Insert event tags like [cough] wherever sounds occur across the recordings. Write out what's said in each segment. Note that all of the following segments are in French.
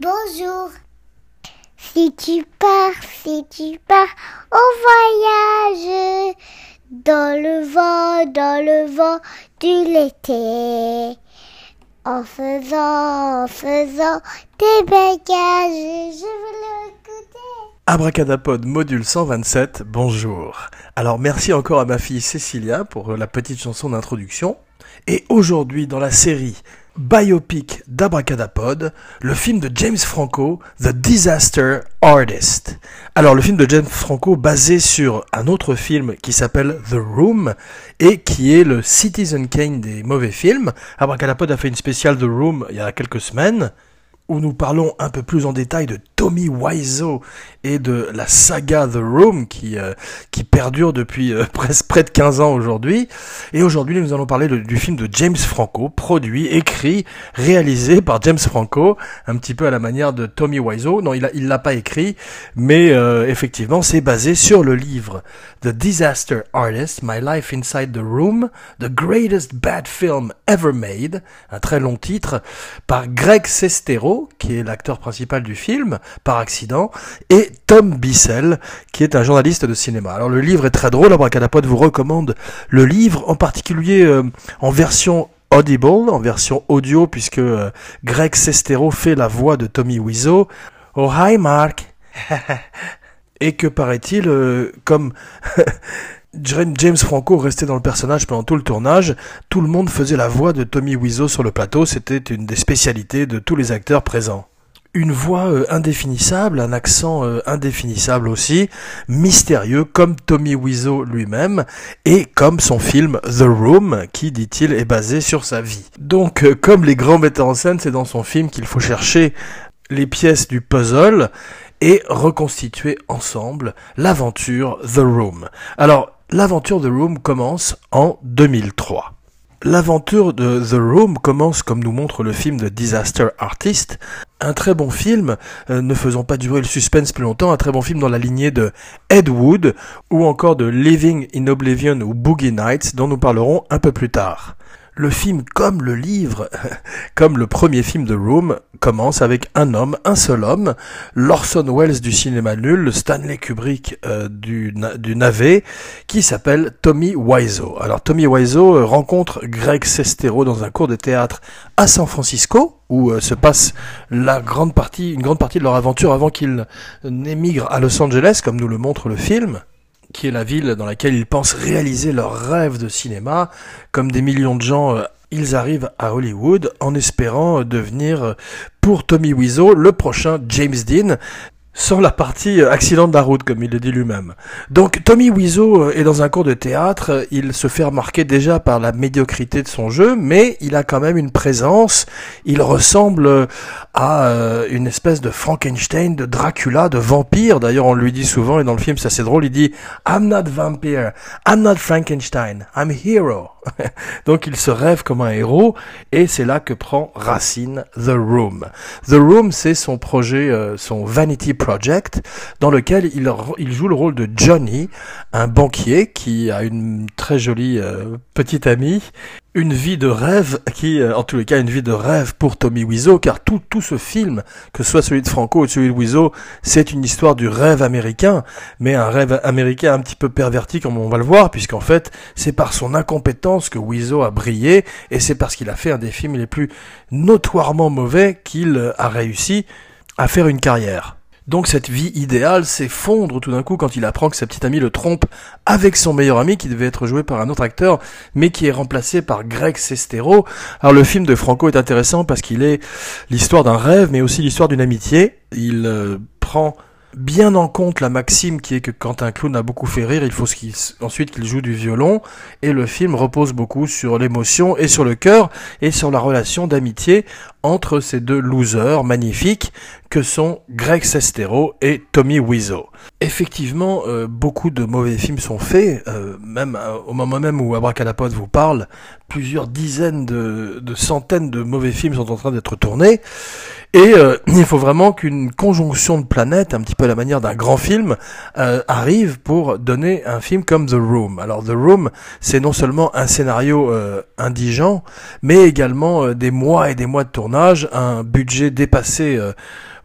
Bonjour. Si tu pars, si tu pars au voyage, dans le vent, dans le vent du l'été, en faisant, en faisant tes bagages, je veux l'écouter. Abracadapod module 127, bonjour. Alors merci encore à ma fille Cécilia pour la petite chanson d'introduction. Et aujourd'hui dans la série biopic d'Abracadapod, le film de James Franco, The Disaster Artist. Alors le film de James Franco basé sur un autre film qui s'appelle The Room et qui est le Citizen Kane des mauvais films. Abracadapod a fait une spéciale The Room il y a quelques semaines où nous parlons un peu plus en détail de Tommy Wiseau et de la saga The Room qui, euh, qui perdure depuis euh, [laughs] presque près de 15 ans aujourd'hui. Et aujourd'hui, nous allons parler du film de James Franco, produit, écrit, réalisé par James Franco, un petit peu à la manière de Tommy Wiseau. Non, il il l'a pas écrit, mais euh, effectivement, c'est basé sur le livre The Disaster Artist, My Life Inside the Room, The Greatest Bad Film Ever Made, un très long titre, par Greg Sestero, qui est l'acteur principal du film, par accident, et Tom Bissell, qui est un journaliste de cinéma. Alors le livre est très drôle, Abracadapod vous recommande le livre, en particulier euh, en version audible, en version audio, puisque euh, Greg Sestero fait la voix de Tommy Wiseau. Oh hi Mark [laughs] Et que paraît-il, euh, comme [laughs] James Franco restait dans le personnage pendant tout le tournage, tout le monde faisait la voix de Tommy Wiseau sur le plateau, c'était une des spécialités de tous les acteurs présents une voix euh, indéfinissable, un accent euh, indéfinissable aussi, mystérieux comme Tommy Wiseau lui-même et comme son film The Room qui, dit-il, est basé sur sa vie. Donc, euh, comme les grands metteurs en scène, c'est dans son film qu'il faut chercher les pièces du puzzle et reconstituer ensemble l'aventure The Room. Alors, l'aventure The Room commence en 2003. L'aventure de The Room commence comme nous montre le film de Disaster Artist, un très bon film, euh, ne faisons pas durer le suspense plus longtemps, un très bon film dans la lignée de Ed Wood ou encore de Living in Oblivion ou Boogie Nights dont nous parlerons un peu plus tard. Le film, comme le livre, [laughs] comme le premier film de Room, commence avec un homme, un seul homme, l'Orson Welles du cinéma nul, le Stanley Kubrick euh, du, du navet, qui s'appelle Tommy Wiseau. Alors Tommy Wiseau euh, rencontre Greg Sestero dans un cours de théâtre à San Francisco, où euh, se passe la grande partie, une grande partie de leur aventure avant qu'ils n'émigrent à Los Angeles, comme nous le montre le film qui est la ville dans laquelle ils pensent réaliser leur rêve de cinéma. Comme des millions de gens, euh, ils arrivent à Hollywood en espérant devenir, euh, pour Tommy Wiseau, le prochain James Dean sans la partie euh, accident de la route, comme il le dit lui-même. Donc Tommy Wiseau est dans un cours de théâtre, il se fait remarquer déjà par la médiocrité de son jeu, mais il a quand même une présence, il ressemble à une espèce de Frankenstein, de Dracula, de vampire, d'ailleurs on lui dit souvent, et dans le film c'est assez drôle, il dit « I'm not vampire, I'm not Frankenstein, I'm hero ». [laughs] Donc il se rêve comme un héros et c'est là que prend racine The Room. The Room c'est son projet, euh, son Vanity Project dans lequel il, joue le rôle de Johnny, un banquier qui a une très jolie euh, petite amie une vie de rêve qui, euh, en tous les cas, une vie de rêve pour Tommy Wiseau, car tout, tout ce film, que ce soit celui de Franco ou celui de Wiseau, c'est une histoire du rêve américain, mais un rêve américain un petit peu perverti, comme on va le voir, puisqu'en fait, c'est par son incompétence que Wiseau a brillé, et c'est parce qu'il a fait un des films les plus notoirement mauvais qu'il a réussi à faire une carrière. Donc cette vie idéale s'effondre tout d'un coup quand il apprend que sa petite amie le trompe avec son meilleur ami qui devait être joué par un autre acteur mais qui est remplacé par Greg Sestero. Alors le film de Franco est intéressant parce qu'il est l'histoire d'un rêve mais aussi l'histoire d'une amitié. Il euh, prend bien en compte la maxime qui est que quand un clown a beaucoup fait rire, il faut ensuite qu'il joue du violon, et le film repose beaucoup sur l'émotion et sur le cœur, et sur la relation d'amitié entre ces deux losers magnifiques que sont Greg Sestero et Tommy Wiseau. Effectivement, euh, beaucoup de mauvais films sont faits, euh, même euh, au moment même où Abracadapod vous parle, plusieurs dizaines de centaines de mauvais films sont en train d'être tournés, et euh, [clears throat] il faut vraiment qu'une conjonction de planètes, un petit peu à la manière d'un grand film, euh, arrive pour donner un film comme The Room. Alors The Room, c'est non seulement un scénario euh, indigent, mais également des mois et des mois de tournage tournage, un budget dépassé euh,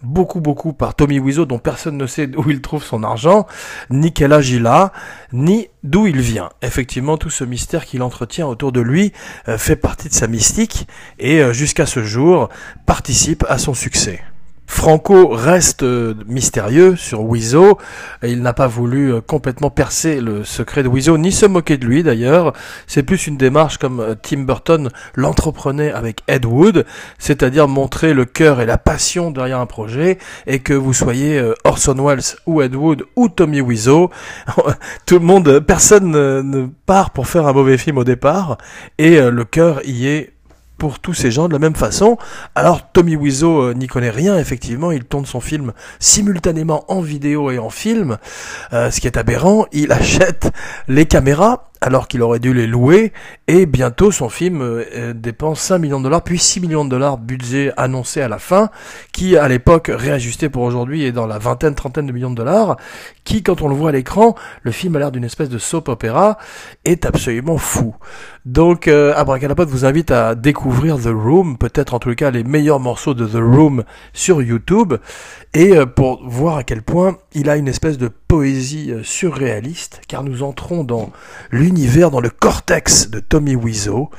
beaucoup beaucoup par Tommy Wiseau dont personne ne sait où il trouve son argent, ni quel âge il a, ni d'où il vient. Effectivement, tout ce mystère qu'il entretient autour de lui euh, fait partie de sa mystique et euh, jusqu'à ce jour participe à son succès. Franco reste euh, mystérieux sur Wiseau. Il n'a pas voulu euh, complètement percer le secret de Wiseau, ni se moquer de lui d'ailleurs. C'est plus une démarche comme euh, Tim Burton l'entreprenait avec Ed Wood, c'est-à-dire montrer le cœur et la passion derrière un projet, et que vous soyez Orson Welles ou Ed Wood ou Tommy Wiseau, [laughs] tout le monde, personne ne part pour faire un mauvais film au départ, et le cœur y est pour tous ces gens de la même façon. Alors Tommy Wiseau euh, n'y connaît rien, effectivement, il tourne son film simultanément en vidéo et en film, euh, ce qui est aberrant, il [laughs] achète les caméras alors qu'il aurait dû les louer, et bientôt son film euh, dépense 5 millions de dollars, puis 6 millions de dollars budget annoncé à la fin, qui à l'époque, réajusté pour aujourd'hui, est dans la vingtaine, trentaine de millions de dollars, qui quand on le voit à l'écran, le film a l'air d'une espèce de soap opéra, est absolument fou. Donc euh, vous invite à découvrir The Room, peut-être en tout cas les meilleurs morceaux de The Room sur YouTube, et euh, pour voir à quel point il a une espèce de poésie euh, surréaliste, car nous entrons dans l'univers, dans le cortex de Tommy Wiseau,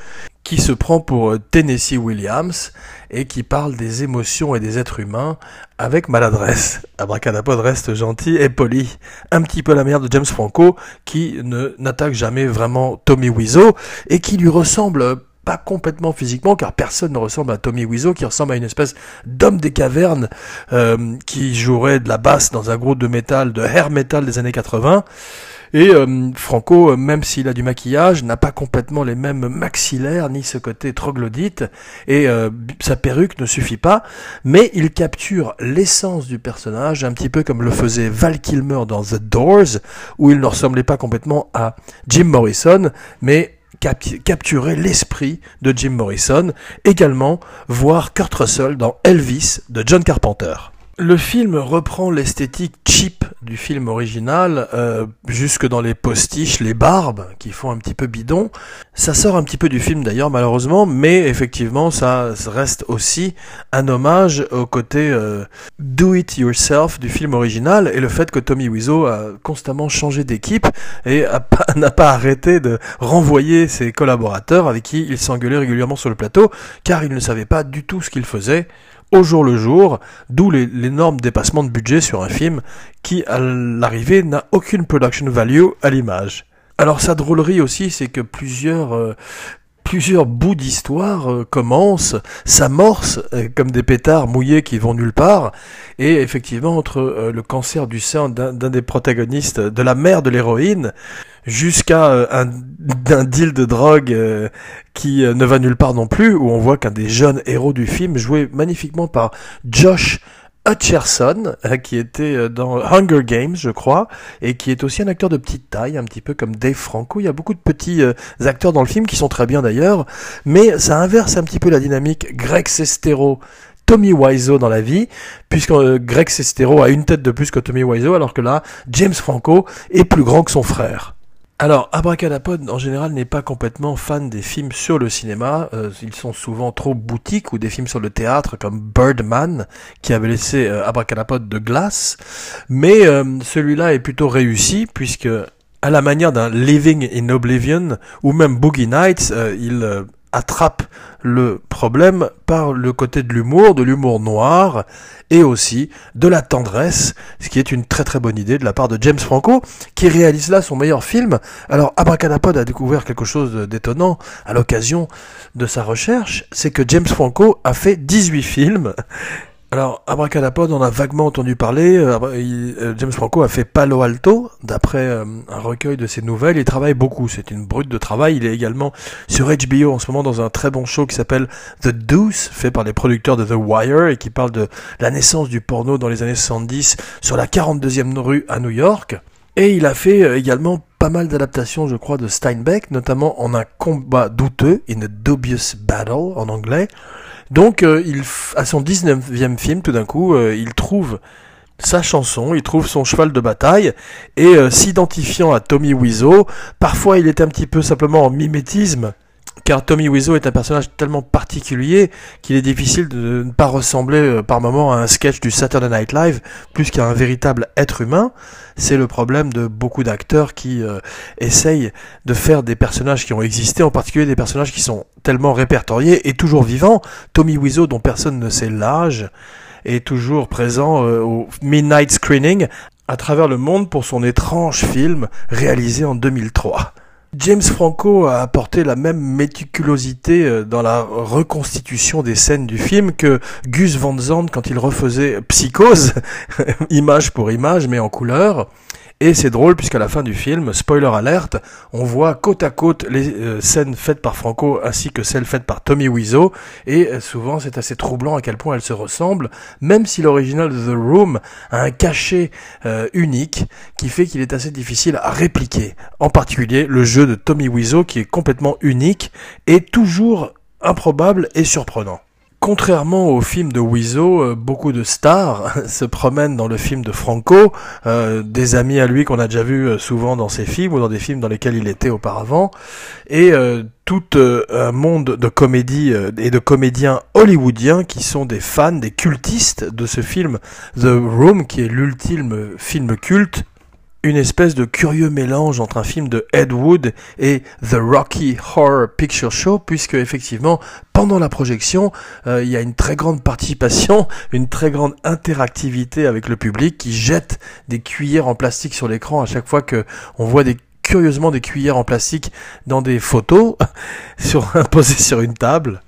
qui se prend pour euh, Tennessee Williams et qui parle des émotions et des êtres humains avec maladresse. Abracadapod reste gentil et poli. Un petit peu la mère de James Franco qui ne n'attaque jamais vraiment Tommy Wiseau et qui lui ressemble pas complètement physiquement, car personne ne ressemble à Tommy Wiseau, qui ressemble à une espèce d'homme des cavernes euh, qui jouerait de la basse dans un groupe de métal, de hair metal des années 80. Et euh, Franco, euh, même s'il a du maquillage, n'a pas complètement les mêmes maxillaires ni ce côté troglodyte, et sa perruque ne suffit pas, mais il capture l'essence du personnage, un petit peu comme le faisait Val Kilmer dans The Doors, où il ne ressemblait pas complètement à Jim Morrison, mais capturer l'esprit de Jim Morrison, également voir Kurt Russell dans Elvis de John Carpenter. Le film reprend l'esthétique cheap du film original, euh, jusque dans les postiches, les barbes, qui font un petit peu bidon. Ça sort un petit peu du film d'ailleurs, malheureusement, mais effectivement, ça reste aussi un hommage au côté euh, do it yourself du film original et le fait que Tommy Wiseau a constamment changé d'équipe et [laughs] n'a pas arrêté de renvoyer ses collaborateurs avec qui il s'engueulait régulièrement sur le plateau, car il ne savait pas du tout ce qu'il faisait au jour le jour, d'où l'énorme dépassement de budget sur un film qui, à l'arrivée, n'a aucune production value à l'image. Alors sa drôlerie aussi, c'est que plusieurs, euh, plusieurs bouts d'histoire euh, commencent, s'amorcent euh, comme des pétards mouillés qui vont nulle part. Et effectivement, entre euh, le cancer du sein d'un des protagonistes, de la mère de l'héroïne, jusqu'à un, un, deal de drogue qui ne va nulle part non plus, où on voit qu'un des jeunes héros du film, joué magnifiquement par Josh Hutcherson, euh, qui était euh, dans Hunger Games, je crois, et qui est aussi un acteur de petite taille, un petit peu comme Dave Franco. Il y a beaucoup de petits euh, acteurs dans le film qui sont très bien d'ailleurs, mais ça inverse un petit peu la dynamique Greg Sestero. Tommy Wiseau dans la vie, puisque Greg Sestero a une tête de plus que Tommy Wiseau, alors que là, James Franco est plus grand que son frère. Alors, Abracadapod, en général, n'est pas complètement fan des films sur le cinéma. Euh, ils sont souvent trop boutiques ou des films sur le théâtre, comme Birdman, qui avait laissé euh, Abracadapod de glace. Mais euh, celui-là est plutôt réussi, puisque à la manière d'un Living in Oblivion ou même Boogie Nights, il attrape le problème par le côté de l'humour, de l'humour noir et aussi de la tendresse, ce qui est une très très bonne idée de la part de James Franco qui réalise là son meilleur film. Alors Abracadapod a découvert quelque chose d'étonnant à l'occasion de sa recherche, c'est que James Franco a fait 18 films alors, Abracadapod, on a vaguement entendu parler. Euh, euh, James Franco a fait Palo Alto, d'après euh, un recueil de ses nouvelles. Il travaille beaucoup, c'est une brute de travail. Il est également sur HBO en ce moment dans un très bon show qui s'appelle The Deuce, fait par les producteurs de The Wire et qui parle de la naissance du porno dans les années 70 sur la 42e rue à New York. Et il a fait également pas mal d'adaptations, je crois, de Steinbeck, notamment en un combat douteux, In a Dubious Battle en anglais. Donc, euh, il, à son 19e film, tout d'un coup, euh, il trouve sa chanson, il trouve son cheval de bataille, et euh, s'identifiant à Tommy Wiseau, parfois il est un petit peu simplement en mimétisme car Tommy Wiseau est un personnage tellement particulier qu'il est difficile de ne pas ressembler euh, par moment à un sketch du Saturday Night Live plus qu'à un véritable être humain. C'est le problème de beaucoup d'acteurs qui euh, essayent de faire des personnages qui ont existé, en particulier des personnages qui sont tellement répertoriés et toujours vivants. Tommy Wiseau, dont personne ne sait l'âge, est toujours présent euh, au Midnight Screening à travers le monde pour son étrange film réalisé en 2003. James Franco a apporté la même méticulosité euh, dans la reconstitution des scènes du film que Gus Van Sant quand il refaisait Psychose, [laughs] image pour image mais en couleur. Et c'est drôle puisqu'à la fin du film, spoiler alerte, on voit côte à côte les euh, scènes faites par Franco ainsi que celles faites par Tommy Wiseau. Et euh, souvent c'est assez troublant à quel point elles se ressemblent, même si l'original The Room a un cachet euh, unique qui fait qu'il est assez difficile à répliquer. En particulier le jeu de Tommy Wiseau qui est complètement unique et toujours improbable et surprenant. Contrairement au film de Wiseau, euh, beaucoup de stars [laughs] se promènent dans le film de Franco, euh, des amis à lui qu'on a déjà vu euh, souvent dans ses films ou dans des films dans lesquels il était auparavant, et tout un monde de comédie et de comédiens hollywoodiens qui sont des fans, des cultistes de ce film The Room, qui est l'ultime film culte une espèce de curieux mélange entre un film de Ed Wood et The Rocky Horror Picture Show, puisque effectivement, pendant la projection, euh, il y a une très grande participation, une très grande interactivité avec le public qui jette des cuillères en plastique sur l'écran à chaque fois que on voit des curieusement des cuillères en plastique dans des photos [laughs] sur, posées sur une table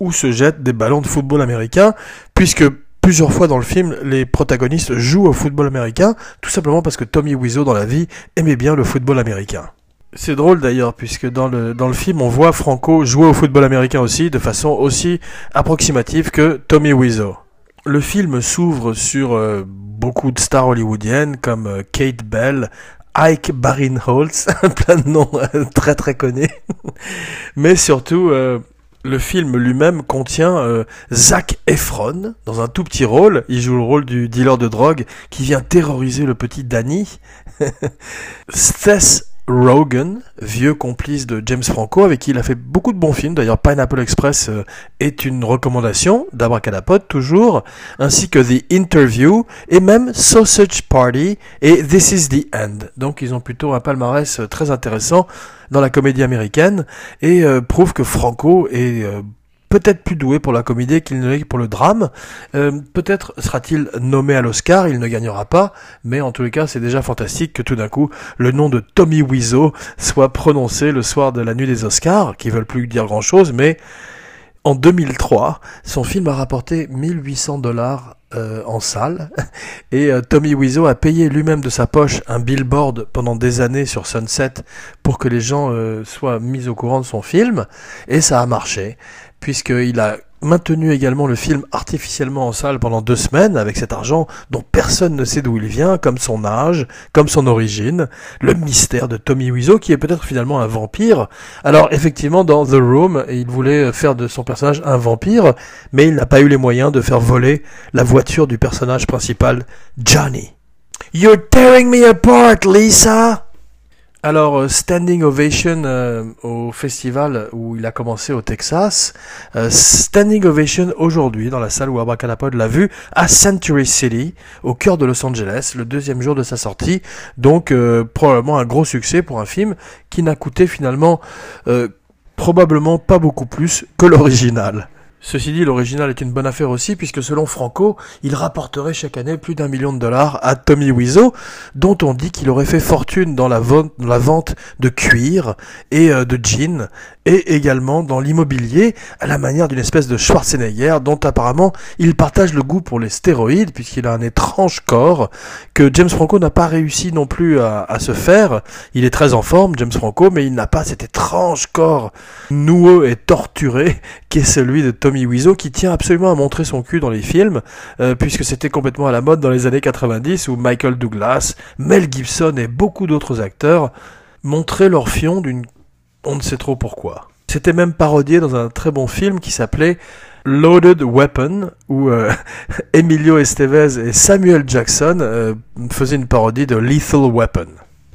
ou se jettent des ballons de football américain, puisque plusieurs fois dans le film, les protagonistes jouent au football américain, tout simplement parce que Tommy Wiseau dans la vie aimait bien le football américain. C'est drôle d'ailleurs, puisque dans le, dans le film, on voit Franco jouer au football américain aussi, de façon aussi approximative que Tommy Wiseau. Le film s'ouvre sur euh, beaucoup de stars hollywoodiennes comme euh, Kate Bell, Ike Barinholtz, [laughs] plein de noms euh, très très connus, [laughs] mais surtout le film lui-même contient euh, Zac Efron dans un tout petit rôle. Il joue le rôle du dealer de drogue qui vient terroriser le petit Danny. [laughs] Rogen, vieux complice de James Franco, avec qui il a fait beaucoup de bons films. D'ailleurs, Pineapple Express euh, est une recommandation d'Abracadapod, toujours, ainsi que The Interview, et même Sausage Party et This is the End. Donc, ils ont plutôt un palmarès euh, très intéressant dans la comédie américaine, et euh, prouve que Franco est peut-être plus doué pour la comédie qu'il ne l'est pour le drame. Euh, peut-être sera-t-il nommé à l'Oscar, il ne gagnera pas, mais en tous les cas, c'est déjà fantastique que tout d'un coup, le nom de Tommy Wiseau soit prononcé le soir de la nuit des Oscars, qui veulent plus dire grand-chose, mais en 2003, son film a rapporté 1800 dollars euh, en salle. [laughs] Et euh, Tommy Wiseau a payé lui-même de sa poche un billboard pendant des années sur Sunset pour que les gens soient mis au courant de son film. Et ça a marché puisqu'il a maintenu également le film artificiellement en salle pendant deux semaines avec cet argent dont personne ne sait d'où il vient, comme son âge, comme son origine, le mystère de Tommy Wiseau qui est peut-être finalement un vampire. Alors effectivement dans The Room, il voulait faire de son personnage un vampire, mais il n'a pas eu les moyens de faire voler la voiture du personnage principal, Johnny. You're tearing me apart, Lisa! Alors, euh, Standing Ovation euh, au festival où il a commencé au Texas. Euh, standing Ovation aujourd'hui dans la salle où Abracadapod l'a vu à Century City, au cœur de Los Angeles, le deuxième jour de sa sortie. Donc, probablement un gros succès pour un film qui n'a coûté finalement probablement pas beaucoup plus que l'original. Ceci dit, l'original est une bonne affaire aussi, puisque selon Franco, il rapporterait chaque année plus d'un million de dollars à Tommy Wiseau, dont on dit qu'il aurait fait fortune dans la, vente de cuir et euh, de jeans, et également dans l'immobilier, à la manière d'une espèce de Schwarzenegger, dont apparemment il partage le goût pour les stéroïdes, puisqu'il a un étrange corps, que James Franco n'a pas réussi non plus à, se faire. Il est très en forme, James Franco, mais il n'a pas cet étrange corps noueux et torturé [laughs] qui est celui de Tommy Tommy qui tient absolument à montrer son cul dans les films, euh, puisque c'était complètement à la mode dans les années 90 où Michael Douglas, Mel Gibson et beaucoup d'autres acteurs montraient leur fion d'une... on ne sait trop pourquoi. C'était même parodié dans un très bon film qui s'appelait Loaded Weapon, où euh, [laughs] Emilio Estevez et Samuel Jackson euh, faisaient une parodie de Lethal Weapon.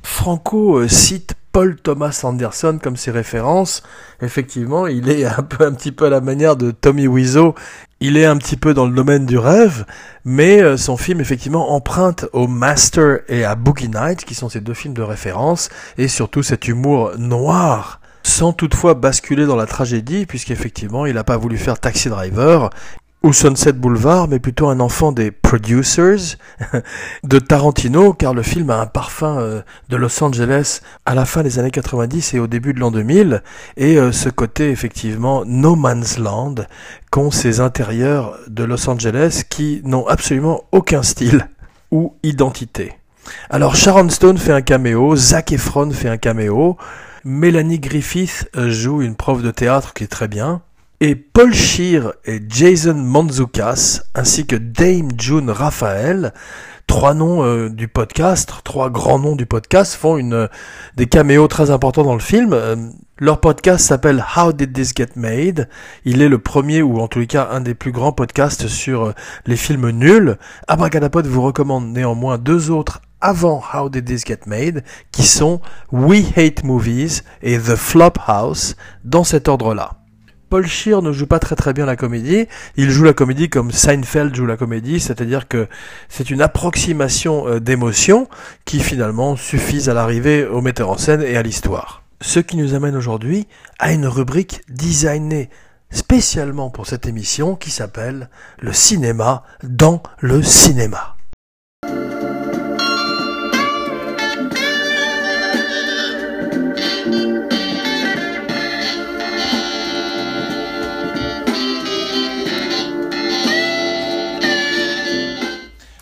Franco cite Paul Thomas Anderson comme ses références. Effectivement, il est un peu un petit peu à la manière de Tommy Wiseau. Il est un petit peu dans le domaine du rêve, mais euh, son film effectivement emprunte au Master et à Boogie Nights, qui sont ses deux films de référence, et surtout cet humour noir sans toutefois basculer dans la tragédie, puisqu'effectivement il n'a pas voulu faire Taxi Driver, ou Sunset Boulevard, mais plutôt un enfant des producers [laughs] de Tarantino, car le film a un parfum euh, de Los Angeles à la fin des années 90 et au début de l'an 2000, et euh, ce côté effectivement no man's land qu'ont ces intérieurs de Los Angeles qui n'ont absolument aucun style [laughs] ou identité. Alors Sharon Stone fait un caméo, Zac Efron fait un caméo, Mélanie Griffith euh, joue une prof de théâtre qui est très bien, et Paul Scheer et Jason Manzoukas, ainsi que Dame June Raphael, trois noms euh, du podcast, trois grands noms du podcast, font euh, des caméos très importants dans le film. Euh, leur podcast s'appelle How Did This Get Made? Il est le premier, ou en tous les cas un des plus grands podcasts sur les films nuls. Abracadapod vous recommande néanmoins deux autres avant How Did This Get Made, qui sont We Hate Movies et The Flop House, dans cet ordre-là. Paul Scheer ne joue pas très très bien la comédie. Il joue la comédie comme Seinfeld joue la comédie, c'est-à-dire que c'est une approximation euh, d'émotions qui finalement suffisent à l'arrivée au metteur en scène et à l'histoire. Ce qui nous amène aujourd'hui à une rubrique designée spécialement pour cette émission qui s'appelle Le cinéma dans le cinéma.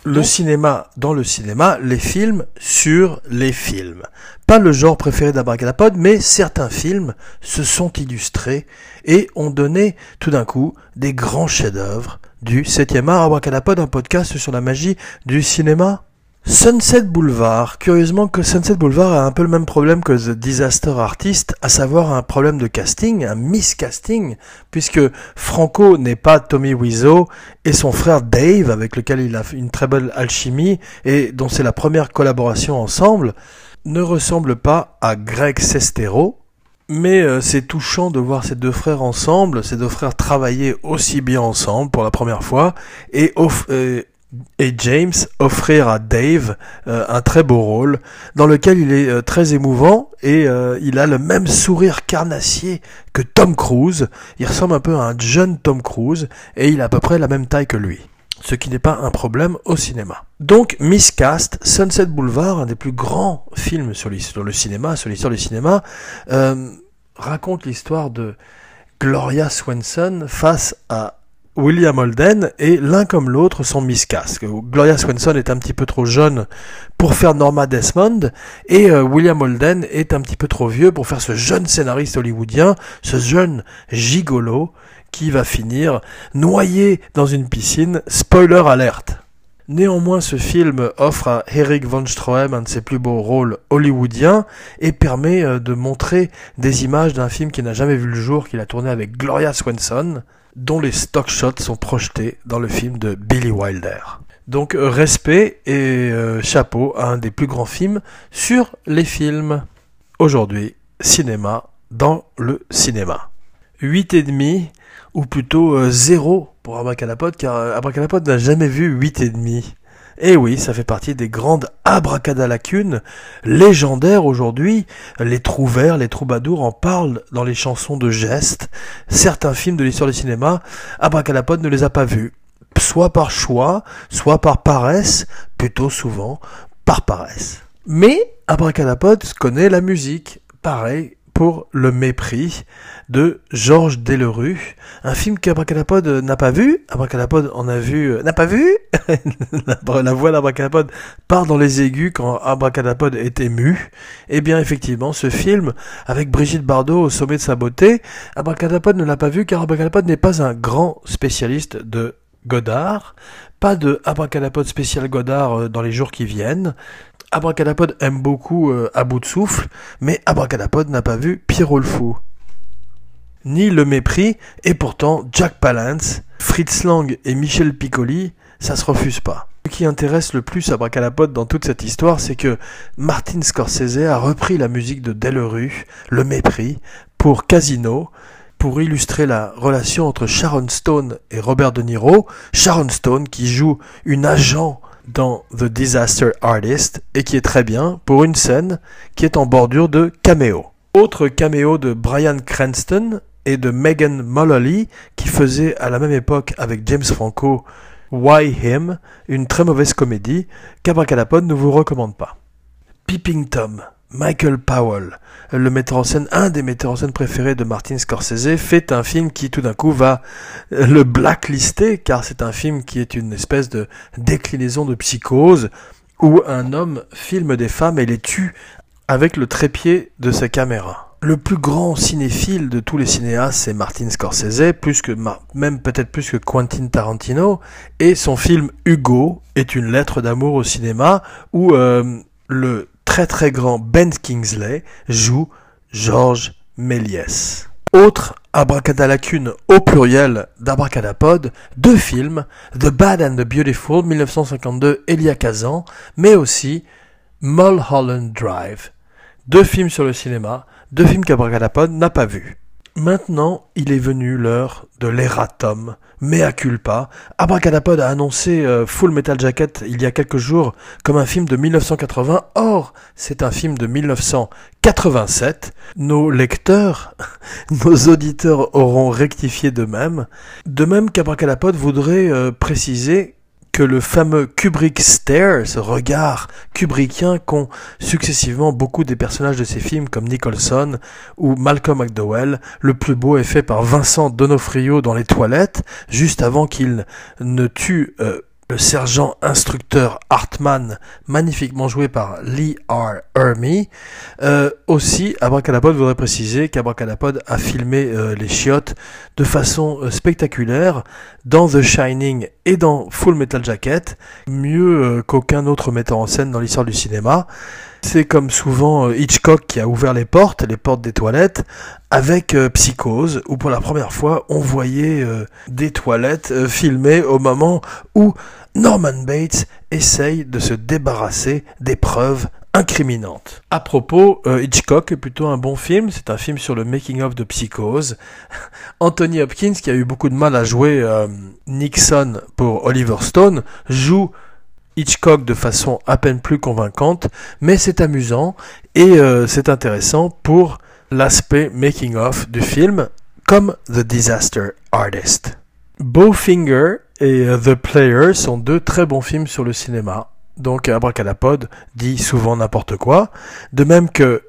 Le cinéma dans le cinéma, les films sur les films. Pas le genre préféré d'Abracadapod, mais certains films se sont illustrés et ont donné tout d'un coup des grands chefs-d'œuvre du 7e art. Abracadapod, un podcast sur la magie du cinéma Sunset Boulevard. Curieusement que Sunset Boulevard a un peu le même problème que The Disaster Artist, à savoir un problème de casting, un miscasting, puisque Franco n'est pas Tommy Wiseau et son frère Dave, avec lequel il a une très belle alchimie et dont c'est la première collaboration ensemble, ne ressemble pas à Greg Sestero, mais euh, c'est touchant de voir ces deux frères ensemble, ces deux frères travailler aussi bien ensemble pour la première fois et, euh, et James offrir à Dave euh, un très beau rôle dans lequel il est euh, très émouvant et euh, il a le même sourire carnassier que Tom Cruise. Il ressemble un peu à un jeune Tom Cruise et il a à peu près la même taille que lui. Ce qui n'est pas un problème au cinéma. Donc, Miscast, Sunset Boulevard, un des plus grands films sur, sur le cinéma, sur l'histoire du cinéma, raconte l'histoire de Gloria Swanson face à William Holden et l'un comme l'autre sont miscast. Gloria Swanson est un petit peu trop jeune pour faire Norma Desmond et euh, William Holden est un petit peu trop vieux pour faire ce jeune scénariste hollywoodien, ce jeune gigolo qui va finir noyé dans une piscine. Spoiler alerte. Néanmoins, ce film offre à Eric von Stroheim un de ses plus beaux rôles hollywoodiens et permet euh, de montrer des images d'un film qui n'a jamais vu le jour, qu'il a tourné avec Gloria Swanson dont les stock shots sont projetés dans le film de Billy Wilder. Donc euh, respect et euh, chapeau à un des plus grands films sur les films. Aujourd'hui, cinéma dans le cinéma. 8,5 ou plutôt 0 euh, pour Abracadapod car Abracadapod n'a jamais vu 8,5. Et eh oui, ça fait partie des grandes abracadalacunes légendaires aujourd'hui. Les trouvères, les troubadours en parlent dans les chansons de gestes. Certains films de l'histoire du cinéma, Abracadapod ne les a pas vus. Soit par choix, soit par paresse, plutôt souvent par paresse. Mais Abracadapod connaît la musique. Pareil, pour le mépris de Georges Delerue, un film qu'Abracadapod n'a pas vu. Abracadapod en a vu, euh, n'a pas vu. [laughs] la voix d'Abracadapod part dans les aigus quand Abracadapod est ému. Eh bien, effectivement, ce film, avec Brigitte Bardot au sommet de sa beauté, Abracadapod ne l'a pas vu car Abracadapod n'est pas un grand spécialiste de Godard. Pas de Abracadapod spécial Godard euh, dans les jours qui viennent. Abracadapod aime beaucoup euh, à bout de souffle, mais Abracadapod n'a pas vu Pierrot le Fou. Ni Le Mépris, et pourtant Jack Palance, Fritz Lang et Michel Piccoli, ça se refuse pas. Ce qui intéresse le plus à Bracalapod dans toute cette histoire, c'est que Martin Scorsese a repris la musique de Delerue, Le Mépris, pour Casino, pour illustrer la relation entre Sharon Stone et Robert De Niro. Sharon Stone qui joue une agent dans The Disaster Artist et qui est très bien pour une scène qui est en bordure de caméo. Autre caméo de Brian Cranston et de Megan Mullally qui faisait à la même époque avec James Franco Why Him, une très mauvaise comédie qu'Abracadapod ne vous recommande pas. Peeping Tom, Michael Powell, le metteur en scène, un des metteurs en scène préférés de Martin Scorsese, fait un film qui tout d'un coup va le blacklister car c'est un film qui est une espèce de déclinaison de psychose où un homme filme des femmes et les tue avec le trépied de sa caméra. Le plus grand cinéphile de tous les cinéastes, c'est Martin Scorsese, plus que même peut-être plus que Quentin Tarantino, et son film Hugo est une lettre d'amour au cinéma où euh, le très très grand Ben Kingsley joue Georges Méliès. Autre abracadalacune au pluriel d'abracadapod, deux films, The Bad and the Beautiful 1952 Elia Kazan, mais aussi Mulholland Drive. Deux films sur le cinéma, deux films qu'Abracadapod n'a pas vus. Maintenant, il est venu l'heure de l'erratum, mea culpa. Abracadapod a annoncé euh, Full Metal Jacket il y a quelques jours comme un film de 1980. Or, c'est un film de 1987. Nos lecteurs, [laughs] nos auditeurs auront rectifié de même. De même qu'Abracadapod voudrait euh, préciser que le fameux Kubrick stare, ce regard kubrickien qu'ont successivement beaucoup des personnages de ces films comme Nicholson ou Malcolm McDowell, le plus beau est fait par Vincent Donofrio dans les toilettes, juste avant qu'il ne tue euh, le sergent instructeur Hartman, magnifiquement joué par Lee R. Ermey. Euh, aussi, Abracadapod voudrait préciser qu'Abracadapod a filmé euh, les chiottes de façon euh, spectaculaire dans The Shining et dans Full Metal Jacket, mieux euh, qu'aucun autre metteur en scène dans l'histoire du cinéma. C'est comme souvent Hitchcock qui a ouvert les portes, les portes des toilettes, avec Psychose, où pour la première fois on voyait des toilettes filmées au moment où Norman Bates essaye de se débarrasser des preuves incriminantes. À propos, euh, Hitchcock est plutôt un bon film, c'est un film sur le making-of de Psychose. [laughs] Anthony Hopkins, qui a eu beaucoup de mal à jouer euh, Nixon pour Oliver Stone, joue Hitchcock de façon à peine plus convaincante, mais c'est amusant et euh, c'est intéressant pour l'aspect making-of du film, comme The Disaster Artist. Bowfinger et euh, The Player sont deux très bons films sur le cinéma. Donc Abracadapod dit souvent n'importe quoi. De même que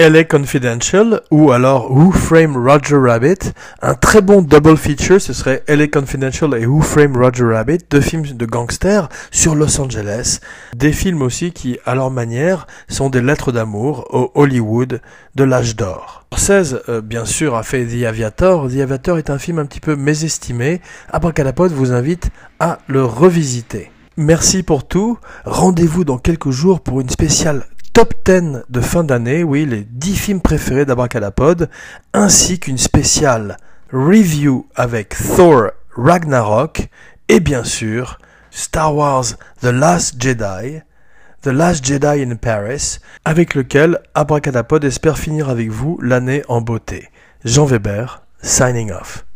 LA Confidential ou alors Who Framed Roger Rabbit. Un très bon double feature, ce serait LA Confidential et Who Framed Roger Rabbit, deux films de gangsters sur Los Angeles. Des films aussi qui, à leur manière, sont des lettres d'amour au Hollywood de l'âge d'or. Scorsese, euh, bien sûr, a fait The Aviator. The Aviator est un film un petit peu mésestimé. Abracadapod vous invite à le revisiter. Merci pour tout. Rendez-vous dans quelques jours pour une spéciale top 10 de fin d'année, oui, les 10 films préférés d'Abracadapod, ainsi qu'une spéciale review avec Thor Ragnarok et bien sûr Star Wars The Last Jedi, The Last Jedi in Paris, avec lequel Abracadapod espère finir avec vous l'année en beauté. Jean Weber, signing off.